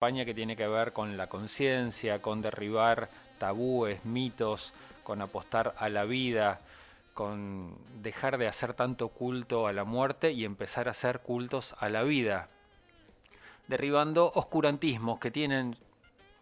campaña que tiene que ver con la conciencia, con derribar tabúes, mitos, con apostar a la vida, con dejar de hacer tanto culto a la muerte y empezar a hacer cultos a la vida, derribando oscurantismos que tienen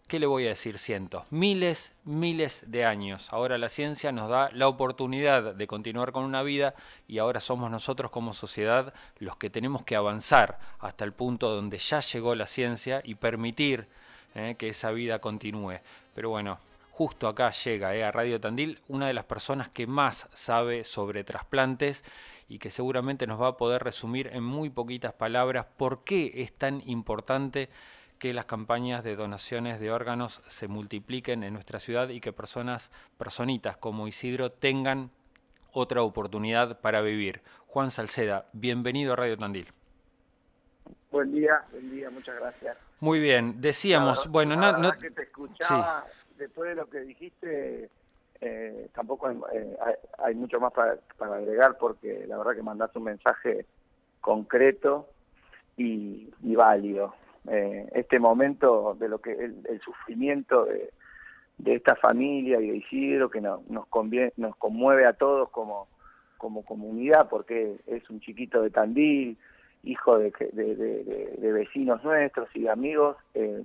¿qué le voy a decir? Cientos, miles, miles de años. Ahora la ciencia nos da la oportunidad de continuar con una vida y ahora somos nosotros como sociedad los que tenemos que avanzar hasta el punto donde ya llegó la ciencia y permitir eh, que esa vida continúe. Pero bueno, justo acá llega eh, a Radio Tandil una de las personas que más sabe sobre trasplantes y que seguramente nos va a poder resumir en muy poquitas palabras por qué es tan importante que las campañas de donaciones de órganos se multipliquen en nuestra ciudad y que personas, personitas como Isidro tengan otra oportunidad para vivir. Juan Salceda, bienvenido a Radio Tandil. Buen día, buen día, muchas gracias. Muy bien, decíamos, bueno, no, no, que te escuchaba, después de lo que dijiste, eh, tampoco eh, hay, mucho más para, para, agregar porque la verdad que mandaste un mensaje concreto y, y válido eh, este momento de lo que el, sufrimiento de, esta familia y de Isidro que nos, conviene, nos conmueve a todos como, como comunidad porque es un chiquito de Tandil, hijo de, de, vecinos nuestros y de amigos, eh,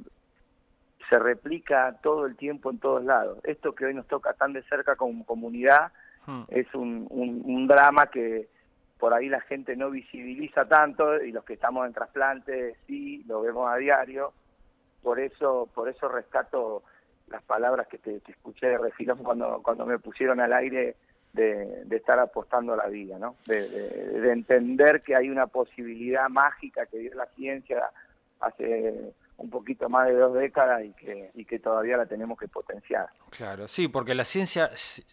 se replica todo el tiempo en todos lados. Esto que hoy nos toca tan de cerca como comunidad hmm. es un, un drama que, por ahí la gente no visibiliza tanto y los que estamos en trasplante sí lo vemos a diario. Por eso, por eso rescato las palabras que te, escuché de refilón cuando, cuando me pusieron al aire de, estar apostando a la vida, ¿no? De, entender que hay una posibilidad mágica que la ciencia hace un poquito más de dos décadas y que, y que todavía la tenemos que potenciar. Claro, sí, porque la ciencia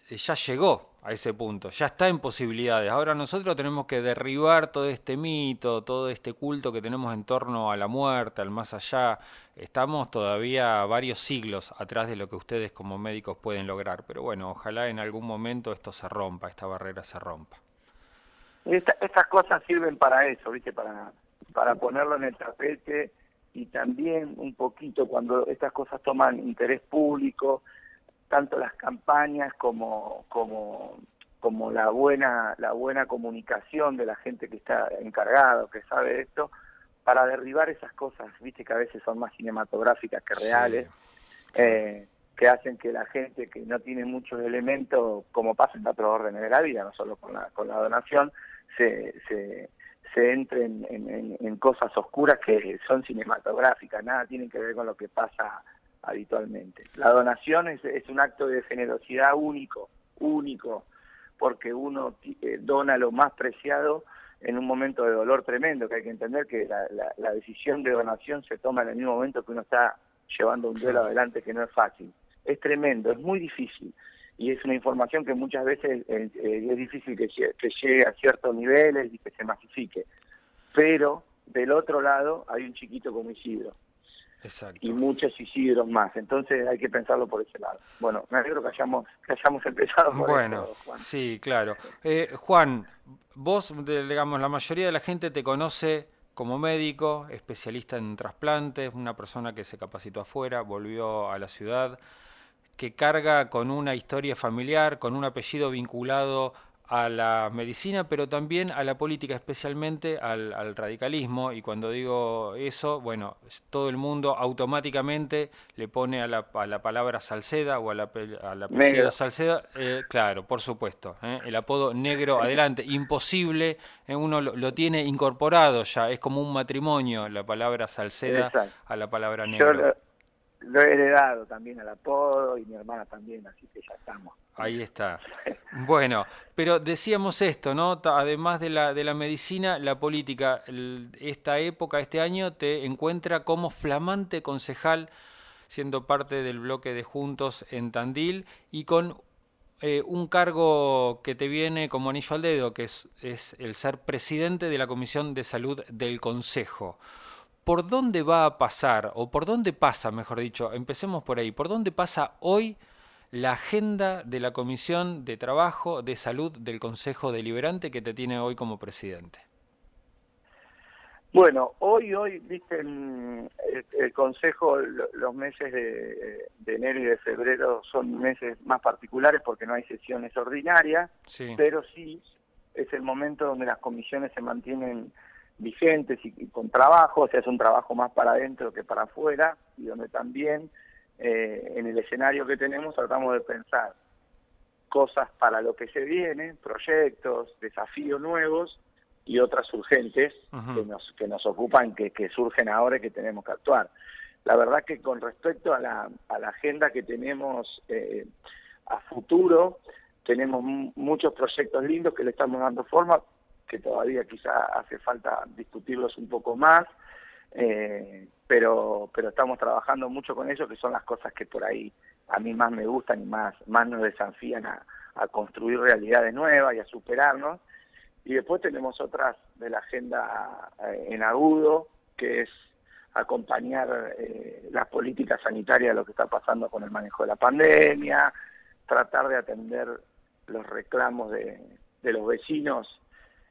ya llegó a ese punto, ya está en posibilidades. Ahora nosotros tenemos que derribar todo este mito, todo este culto que tenemos en torno a la muerte, al más allá. Estamos todavía varios siglos atrás de lo que ustedes como médicos pueden lograr, pero bueno, ojalá en algún momento esto se rompa, esta barrera se rompa. estas cosas sirven para eso, ¿viste? Para, para ponerlo en el tapete y también un poquito cuando estas cosas toman interés público, tanto las campañas como, como, como la buena, la buena comunicación de la gente que está encargado, que sabe esto, para derribar esas cosas, viste que a veces son más cinematográficas que reales, eh, que hacen que la gente que no tiene muchos elementos, como pasa en otros órdenes de la vida, no solo con la, con la donación, se, se, se entre en, cosas oscuras que son cinematográficas, nada tienen que ver con lo que pasa habitualmente. La donación es, un acto de generosidad único, único, porque uno eh, dona lo más preciado en un momento de dolor tremendo, que hay que entender que la, decisión de donación se toma en el mismo momento que uno está llevando un duelo adelante que no es fácil. Es tremendo, es muy difícil y es una información que muchas veces eh, eh, es difícil que, llegue a ciertos niveles y que se masifique. Pero del otro lado hay un chiquito como Isidro. Exacto. Y muchos Isidros más. Entonces hay que pensarlo por ese lado. Bueno, me alegro que hayamos, que hayamos empezado por Bueno, Juan. sí, claro. Eh, Juan, vos, digamos, la mayoría de la gente te conoce como médico, especialista en trasplantes, una persona que se capacitó afuera, volvió a la ciudad que carga con una historia familiar, con un apellido vinculado a la medicina, pero también a la política, especialmente al, radicalismo. Y cuando digo eso, bueno, todo el mundo automáticamente le pone a la, palabra Salceda o a la, al apellido Salceda, eh, claro, por supuesto, eh, el apodo negro adelante, imposible, eh, uno lo, tiene incorporado ya, es como un matrimonio la palabra Salceda a la palabra negro lo he heredado también al apodo y mi hermana también, así que ya estamos. Ahí está. Bueno, pero decíamos esto, ¿no? Además de la, de la medicina, la política, esta época, este año, te encuentra como flamante concejal, siendo parte del bloque de Juntos en Tandil y con eh, un cargo que te viene como anillo al dedo, que es, es el ser presidente de la Comisión de Salud del Consejo. ¿Por dónde va a pasar, o por dónde pasa, mejor dicho, empecemos por ahí, por dónde pasa hoy la agenda de la Comisión de Trabajo de Salud del Consejo Deliberante que te tiene hoy como presidente? Bueno, hoy, hoy, viste, el, el Consejo, los meses de, enero y de febrero son meses más particulares porque no hay sesiones ordinarias, pero sí es el momento donde las comisiones se mantienen vigentes y, con trabajo, o sea, es un trabajo más para adentro que para afuera, y donde también eh, en el escenario que tenemos tratamos de pensar cosas para lo que se viene, proyectos, desafíos nuevos, y otras urgentes que nos que nos ocupan que, que surgen ahora y que tenemos que actuar. La verdad que con respecto a la, a la agenda que tenemos eh, a futuro tenemos muchos proyectos lindos que le estamos dando forma que todavía quizá hace falta discutirlos un poco más eh, pero pero estamos trabajando mucho con ellos que son las cosas que por ahí a mí más me gustan y más más nos desafían a, a construir realidades nuevas y a superarnos. Y después tenemos otras de la agenda eh, en agudo, que es acompañar eh, las políticas sanitarias de lo que está pasando con el manejo de la pandemia, tratar de atender los reclamos de, los vecinos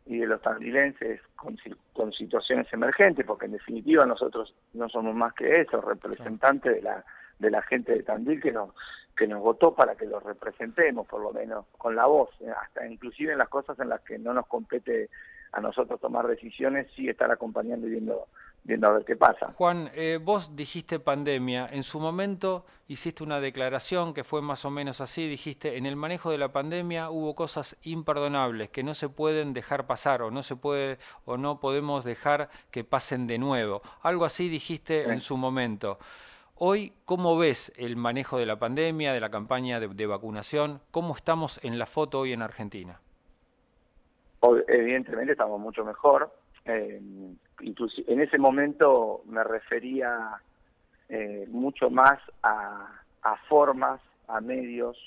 y de los tandilenses con, con, situaciones emergentes, porque en definitiva nosotros no somos más que eso, representantes de la, de la gente de Tandil que nos, que nos votó para que lo representemos, por lo menos con la voz, hasta inclusive en las cosas en las que no nos compete a nosotros tomar decisiones, sí estar acompañando y viendo, viendo a ver qué pasa. Juan, eh, vos dijiste pandemia, en su momento hiciste una declaración que fue más o menos así, dijiste, en el manejo de la pandemia hubo cosas imperdonables que no se pueden dejar pasar o no se puede o no podemos dejar que pasen de nuevo. Algo así dijiste en su momento. Hoy, ¿cómo ves el manejo de la pandemia, de la campaña de, vacunación? ¿Cómo estamos en la foto hoy en Argentina? evidentemente estamos mucho mejor. Eh, en ese momento me refería eh, mucho más a, formas, a medios,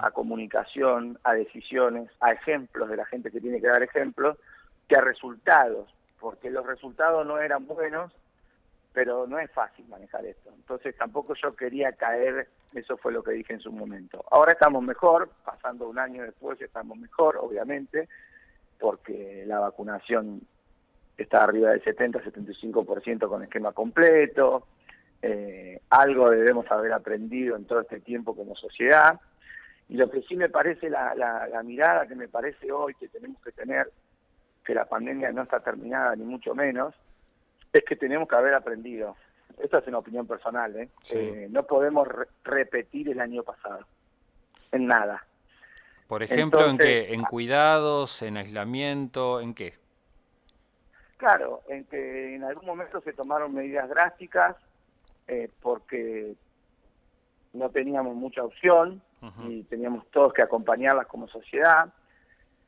a comunicación, a decisiones, a ejemplos de la gente que tiene que dar ejemplos, que a resultados, porque los resultados no eran buenos pero no es fácil manejar esto. Entonces tampoco yo quería caer, eso fue lo que dije en su momento. Ahora estamos mejor, pasando un año después estamos mejor, obviamente, porque la vacunación está arriba del 70-75% con esquema completo, eh, algo debemos haber aprendido en todo este tiempo como sociedad, y lo que sí me parece, la, la mirada que me parece hoy que tenemos que tener, que la pandemia no está terminada ni mucho menos, es que tenemos que haber aprendido. Esta es una opinión personal, ¿eh? eh no podemos repetir el año pasado, en nada. Por ejemplo, ¿en qué? ¿En cuidados, en aislamiento, en qué? Claro, en que en algún momento se tomaron medidas drásticas eh, porque no teníamos mucha opción y teníamos todos que acompañarlas como sociedad.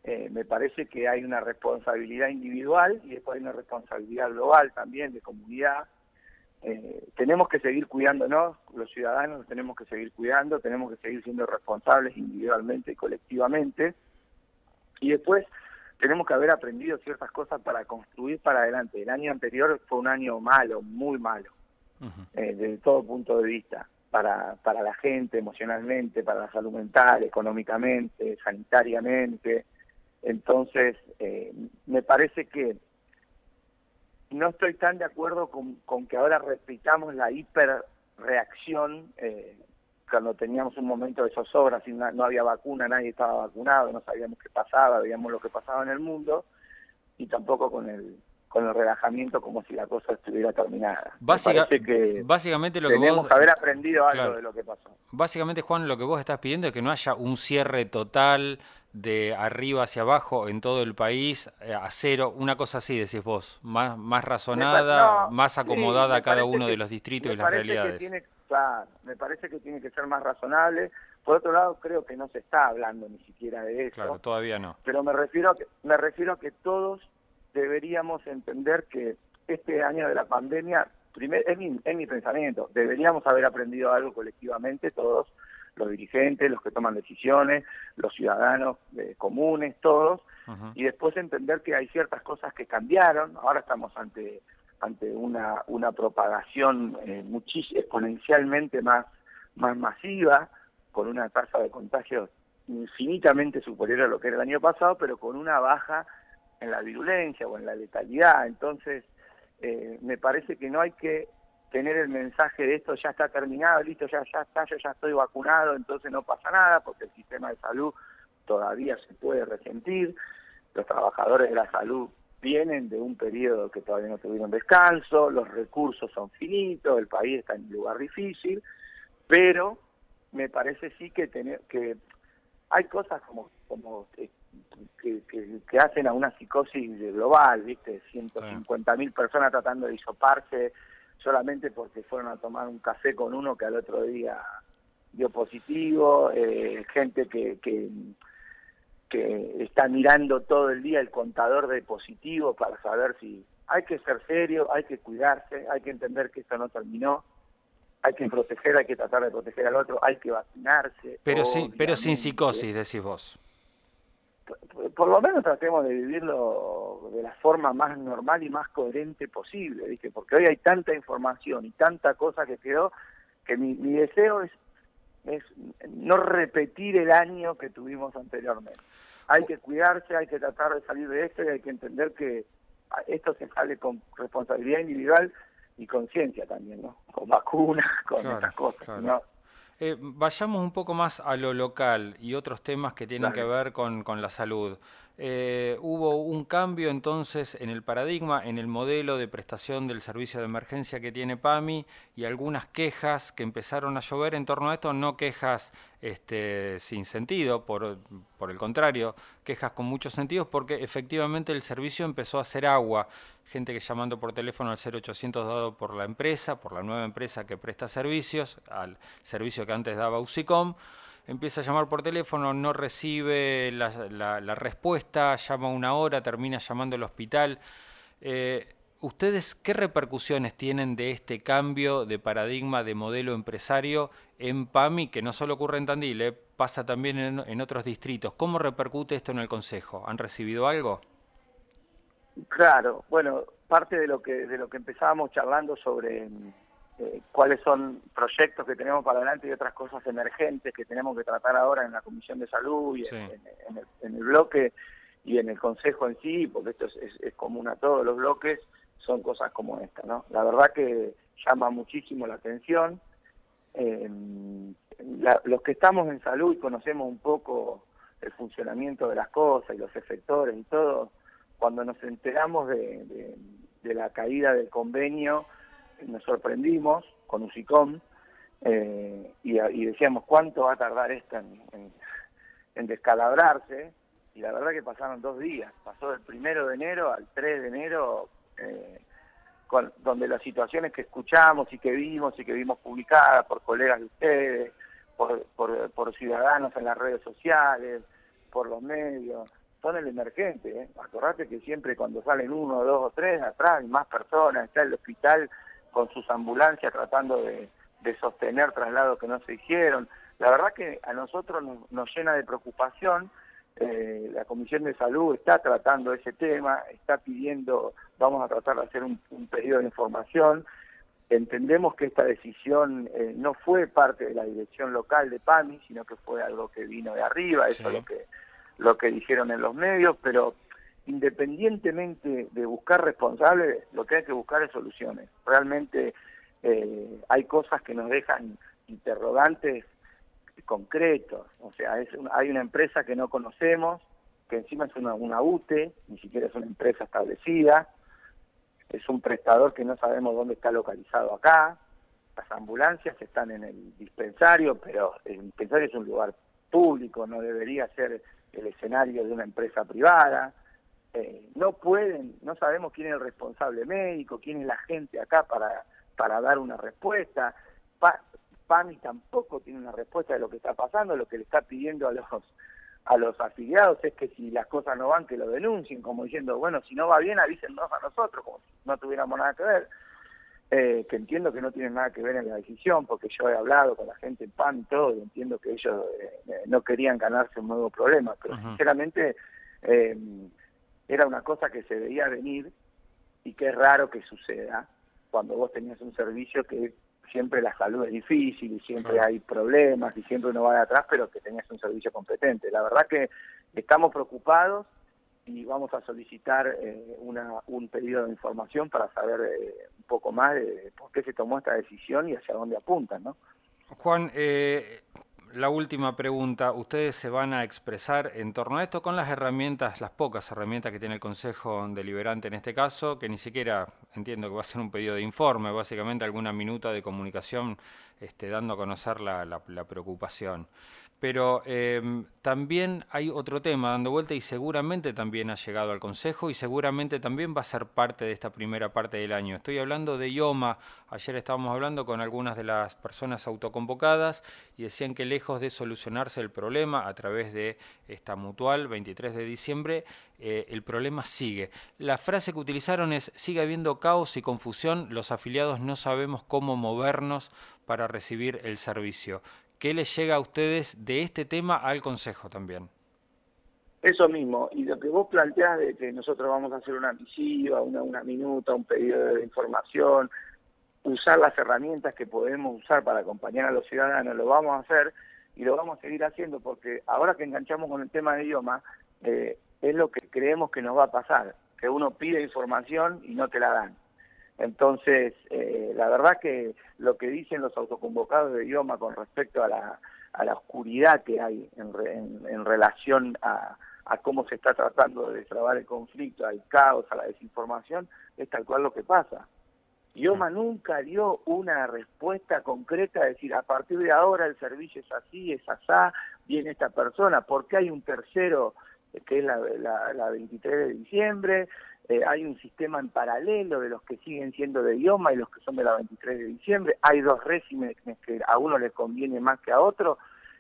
Eh, me parece que hay una responsabilidad individual y después hay una responsabilidad global también de comunidad. Eh, tenemos que seguir cuidándonos, los ciudadanos tenemos que seguir cuidando, tenemos que seguir siendo responsables individualmente y colectivamente. Y después tenemos que haber aprendido ciertas cosas para construir para adelante. El año anterior fue un año malo, muy malo, eh, desde todo punto de vista, para, para la gente emocionalmente, para la salud mental, económicamente, sanitariamente. Entonces, eh, me parece que no estoy tan de acuerdo con, que ahora repitamos la hiperreacción eh, cuando teníamos un momento de zozobra, si no, había vacuna, nadie estaba vacunado, no sabíamos qué pasaba, veíamos lo que pasaba en el mundo, y tampoco con el con el relajamiento como si la cosa estuviera terminada. básicamente lo que tenemos que haber aprendido algo de lo que pasó. Básicamente, Juan, lo que vos estás pidiendo es que no haya un cierre total de arriba hacia abajo en todo el país eh, a cero, una cosa así decís vos, más, más razonada, más acomodada a cada uno de los distritos y las realidades. tiene, me parece que tiene que ser más razonable. Por otro lado, creo que no se está hablando ni siquiera de eso. Claro, todavía no. Pero me refiero a que, me refiero a que todos deberíamos entender que este año de la pandemia, primer, es, mi, es mi pensamiento, deberíamos haber aprendido algo colectivamente todos los dirigentes, los que toman decisiones, los ciudadanos eh, comunes, todos, y después entender que hay ciertas cosas que cambiaron, ahora estamos ante ante una, una propagación eh, exponencialmente más, más masiva, con una tasa de contagio infinitamente superior a lo que era el año pasado, pero con una baja en la virulencia o en la letalidad. Entonces, eh, me parece que no hay que tener el mensaje de esto ya está terminado, listo, ya, ya está, yo ya estoy vacunado, entonces no pasa nada, porque el sistema de salud todavía se puede resentir, los trabajadores de la salud vienen de un periodo que todavía no tuvieron descanso, los recursos son finitos, el país está en un lugar difícil, pero me parece sí que tener que hay cosas como como que, que, hacen a una psicosis global, ¿viste? 150 mil personas tratando de hisoparse solamente porque fueron a tomar un café con uno que al otro día dio positivo, eh, gente que, que, que está mirando todo el día el contador de positivos para saber si hay que ser serio, hay que cuidarse, hay que entender que esto no terminó, hay que proteger, hay que tratar de proteger al otro, hay que vacunarse. Pero, sí, pero sin psicosis, decís vos por lo menos tratemos de vivirlo de la forma más normal y más coherente posible, ¿viste? Porque hoy hay tanta información y tanta cosa que quedó que mi, mi deseo es, es no repetir el año que tuvimos anteriormente. Hay que cuidarse, hay que tratar de salir de esto y hay que entender que esto se sale con responsabilidad individual y conciencia también, ¿no? Con vacunas, con estas cosas. ¿no? Eh, vayamos un poco más a lo local y otros temas que tienen que ver con, con la salud. Eh, hubo un cambio entonces en el paradigma, en el modelo de prestación del servicio de emergencia que tiene PAMI y algunas quejas que empezaron a llover en torno a esto, no quejas este, sin sentido, por, por el contrario, quejas con muchos sentidos porque efectivamente el servicio empezó a hacer agua. Gente que llamando por teléfono al 0800 dado por la empresa, por la nueva empresa que presta servicios, al servicio que antes daba UCICOM, empieza a llamar por teléfono, no recibe la, respuesta, llama una hora, termina llamando al hospital. Eh, ¿Ustedes qué repercusiones tienen de este cambio de paradigma de modelo empresario en PAMI, que no solo ocurre en Tandil, eh, pasa también en, en, otros distritos? ¿Cómo repercute esto en el Consejo? ¿Han recibido algo? Claro, bueno, parte de lo que de lo que empezábamos charlando sobre eh, cuáles son proyectos que tenemos para adelante y otras cosas emergentes que tenemos que tratar ahora en la Comisión de Salud y en, el, bloque y en el Consejo en sí, porque esto es, común a todos los bloques, son cosas como esta, ¿no? La verdad que llama muchísimo la atención. Eh, los que estamos en salud y conocemos un poco el funcionamiento de las cosas y los efectores y todo, cuando nos enteramos de la caída del convenio, nos sorprendimos con UCICOM eh, y, decíamos cuánto va a tardar esto en, descalabrarse y la verdad que pasaron dos días, pasó del primero de enero al 3 de enero, eh, con, donde las situaciones que escuchamos y que vimos y que vimos publicadas por colegas de ustedes, por, por, ciudadanos en las redes sociales, por los medios, son el emergente. ¿eh? Acordate que siempre cuando salen uno, dos o tres, atrás hay más personas, está el hospital con sus ambulancias tratando de, sostener traslados que no se hicieron. La verdad que a nosotros nos, llena de preocupación. Eh, la Comisión de Salud está tratando ese tema, está pidiendo, vamos a tratar de hacer un, pedido de información. Entendemos que esta decisión eh, no fue parte de la dirección local de PAMI, sino que fue algo que vino de arriba, eso es lo que, lo que dijeron en los medios, pero independientemente de buscar responsables, lo que hay que buscar es soluciones. Realmente eh, hay cosas que nos dejan interrogantes concretos. O sea, es hay una empresa que no conocemos, que encima es una, una UTE, ni siquiera es una empresa establecida, es un prestador que no sabemos dónde está localizado acá, las ambulancias están en el dispensario, pero el dispensario es un lugar público, no debería ser el escenario de una empresa privada. Eh, no pueden, no sabemos quién es el responsable médico, quién es la gente acá para, para dar una respuesta. PAMI tampoco tiene una respuesta de lo que está pasando, lo que le está pidiendo a los a los afiliados es que si las cosas no van que lo denuncien, como diciendo, bueno, si no va bien avísennos a nosotros, como si no tuviéramos nada que ver. Eh, que entiendo que no tienen nada que ver en la decisión, porque yo he hablado con la gente en PAN y todo, y entiendo que ellos eh, no querían ganarse un nuevo problema, pero sinceramente eh, era una cosa que se veía venir y que es raro que suceda cuando vos tenías un servicio que siempre la salud es difícil y siempre hay problemas y siempre uno va de atrás, pero que tenías un servicio competente. La verdad que estamos preocupados y vamos a solicitar eh, una, un pedido de información para saber eh, un poco más de por qué se tomó esta decisión y hacia dónde apuntan, ¿no? Juan, eh, la última pregunta. ¿Ustedes se van a expresar en torno a esto con las herramientas, las pocas herramientas que tiene el Consejo Deliberante en este caso, que ni siquiera entiendo que va a ser un pedido de informe, básicamente alguna minuta de comunicación este, dando a conocer la, la preocupación? Pero eh, también hay otro tema dando vuelta y seguramente también ha llegado al Consejo y seguramente también va a ser parte de esta primera parte del año. Estoy hablando de IOMA. Ayer estábamos hablando con algunas de las personas autoconvocadas y decían que lejos de solucionarse el problema a través de esta mutual 23 de diciembre, eh, el problema sigue. La frase que utilizaron es, sigue habiendo caos y confusión, los afiliados no sabemos cómo movernos para recibir el servicio. ¿Qué les llega a ustedes de este tema al Consejo también? Eso mismo, y lo que vos planteás de que nosotros vamos a hacer una misiva, una, una minuta, un pedido de información, usar las herramientas que podemos usar para acompañar a los ciudadanos, lo vamos a hacer y lo vamos a seguir haciendo porque ahora que enganchamos con el tema de idioma, eh, es lo que creemos que nos va a pasar, que uno pide información y no te la dan. Entonces, eh, la verdad que lo que dicen los autoconvocados de idioma con respecto a la, a la oscuridad que hay en, en, relación a, a, cómo se está tratando de destrabar el conflicto, al caos, a la desinformación, es tal cual lo que pasa. IOMA nunca dio una respuesta concreta, de decir, a partir de ahora el servicio es así, es asá, viene esta persona, porque hay un tercero que es la, la, la 23 de diciembre, eh, hay un sistema en paralelo de los que siguen siendo de idioma y los que son de la 23 de diciembre, hay dos regímenes que a uno le conviene más que a otro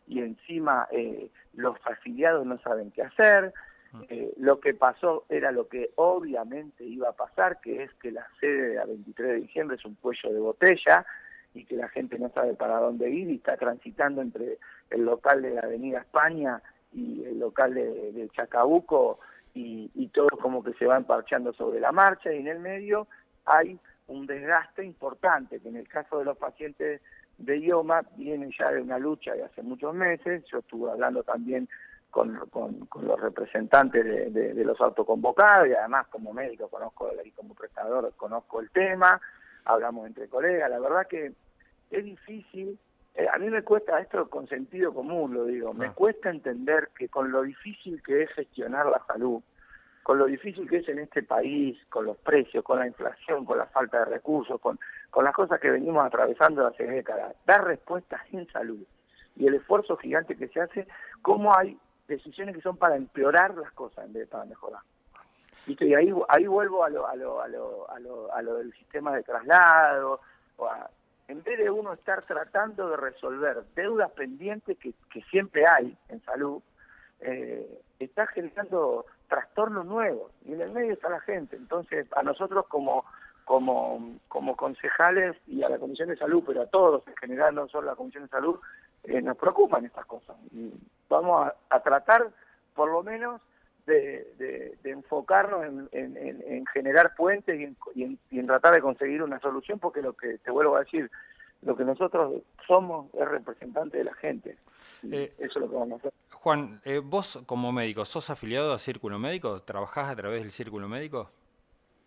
y encima eh, los afiliados no saben qué hacer. Mm. Eh, lo que pasó era lo que obviamente iba a pasar, que es que la sede de la 23 de diciembre es un cuello de botella y que la gente no sabe para dónde ir y está transitando entre el local de la Avenida España y el local de, de Chacabuco y, todo como que se va emparchando sobre la marcha y en el medio hay un desgaste importante, que en el caso de los pacientes de IOMA vienen ya de una lucha de hace muchos meses, yo estuve hablando también con, con, los representantes de, de, los autoconvocados y además como médico conozco y como prestador conozco el tema, hablamos entre colegas, la verdad que es difícil eh, a mí me cuesta esto con sentido común, lo digo, me ah. cuesta entender que con lo difícil que es gestionar la salud, con lo difícil que es en este país, con los precios, con la inflación, con la falta de recursos, con, con las cosas que venimos atravesando hace décadas, dar respuestas en salud y el esfuerzo gigante que se hace, cómo hay decisiones que son para empeorar las cosas en vez de para mejorar. Y ahí, ahí vuelvo a lo, a lo, a lo, a lo, a lo del sistema de traslado, o a, en vez de uno estar tratando de resolver deudas pendientes que, siempre hay en salud, eh, está generando trastornos nuevos y en el medio está la gente. Entonces, a nosotros como, como, como concejales y a la Comisión de Salud, pero a todos en general, no solo a la Comisión de Salud, eh, nos preocupan estas cosas. Y vamos a tratar, por lo menos, de, enfocarnos en, generar puentes y en, tratar de conseguir una solución, porque lo que te vuelvo a decir, lo que nosotros somos es representante de la gente. Eh, eso es lo que vamos a hacer. Juan, eh, vos como médico, ¿sos afiliado a Círculo Médico? ¿Trabajás a través del Círculo Médico?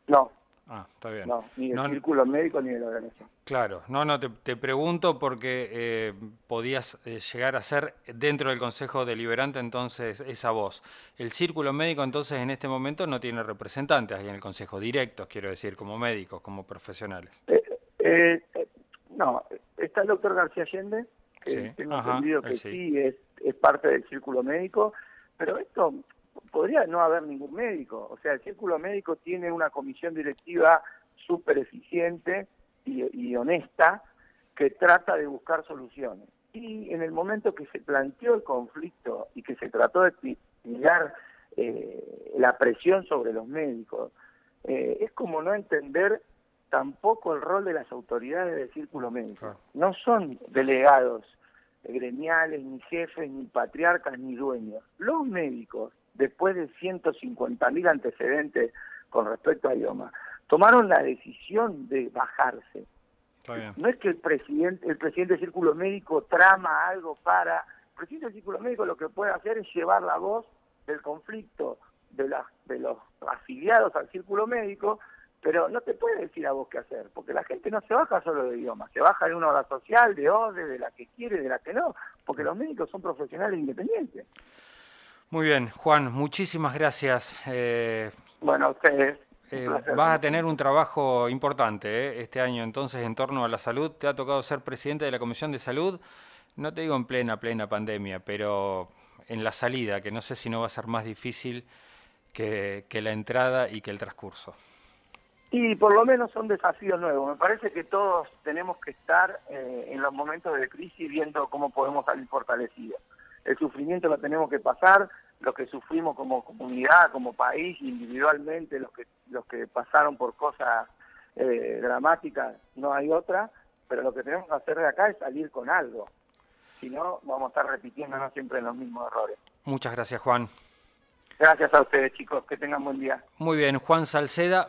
No, Ah, está bien. No, ni del círculo médico ni de la organización. Claro, no, no, te, pregunto porque eh, podías eh, llegar a ser dentro del Consejo Deliberante entonces esa voz. El círculo médico entonces en este momento no tiene representantes ahí en el Consejo, directos, quiero decir, como médicos, como profesionales. Eh, no, está el doctor García Allende, que tengo entendido que sí, es, es parte del círculo médico, pero esto podría no haber ningún médico. O sea, el círculo médico tiene una comisión directiva súper eficiente y, honesta que trata de buscar soluciones. Y en el momento que se planteó el conflicto y que se trató de mirar eh, la presión sobre los médicos, eh, es como no entender tampoco el rol de las autoridades del círculo médico. No son delegados gremiales, ni jefes, ni patriarcas, ni dueños. Los médicos después de 150.000 antecedentes con respecto a idioma, tomaron la decisión de bajarse. No es que el presidente, el presidente del Círculo Médico trama algo para... El presidente del Círculo Médico lo que puede hacer es llevar la voz del conflicto de, de los afiliados al círculo médico, pero no te puede decir a vos qué hacer, porque la gente no se baja solo de idioma, se baja de una hora social, de ODE, de la que quiere, de la que no, porque los médicos son profesionales independientes. Muy bien, Juan, muchísimas gracias. Eh, bueno, a ustedes. Eh, vas a tener un trabajo importante eh, este año entonces en torno a la salud. Te ha tocado ser presidente de la Comisión de Salud, no te digo en plena, plena pandemia, pero en la salida, que no sé si no va a ser más difícil que, que la entrada y que el transcurso. Y por lo menos son desafíos nuevos. Me parece que todos tenemos que estar eh, en los momentos de crisis viendo cómo podemos salir fortalecidos. El sufrimiento lo tenemos que pasar, los que sufrimos como comunidad, como país, individualmente, los que, los que pasaron por cosas eh, dramáticas, no hay otra, pero lo que tenemos que hacer de acá es salir con algo. Si no, vamos a estar repitiéndonos siempre los mismos errores. Muchas gracias, Juan. Gracias a ustedes, chicos. Que tengan buen día. Muy bien, Juan Salceda.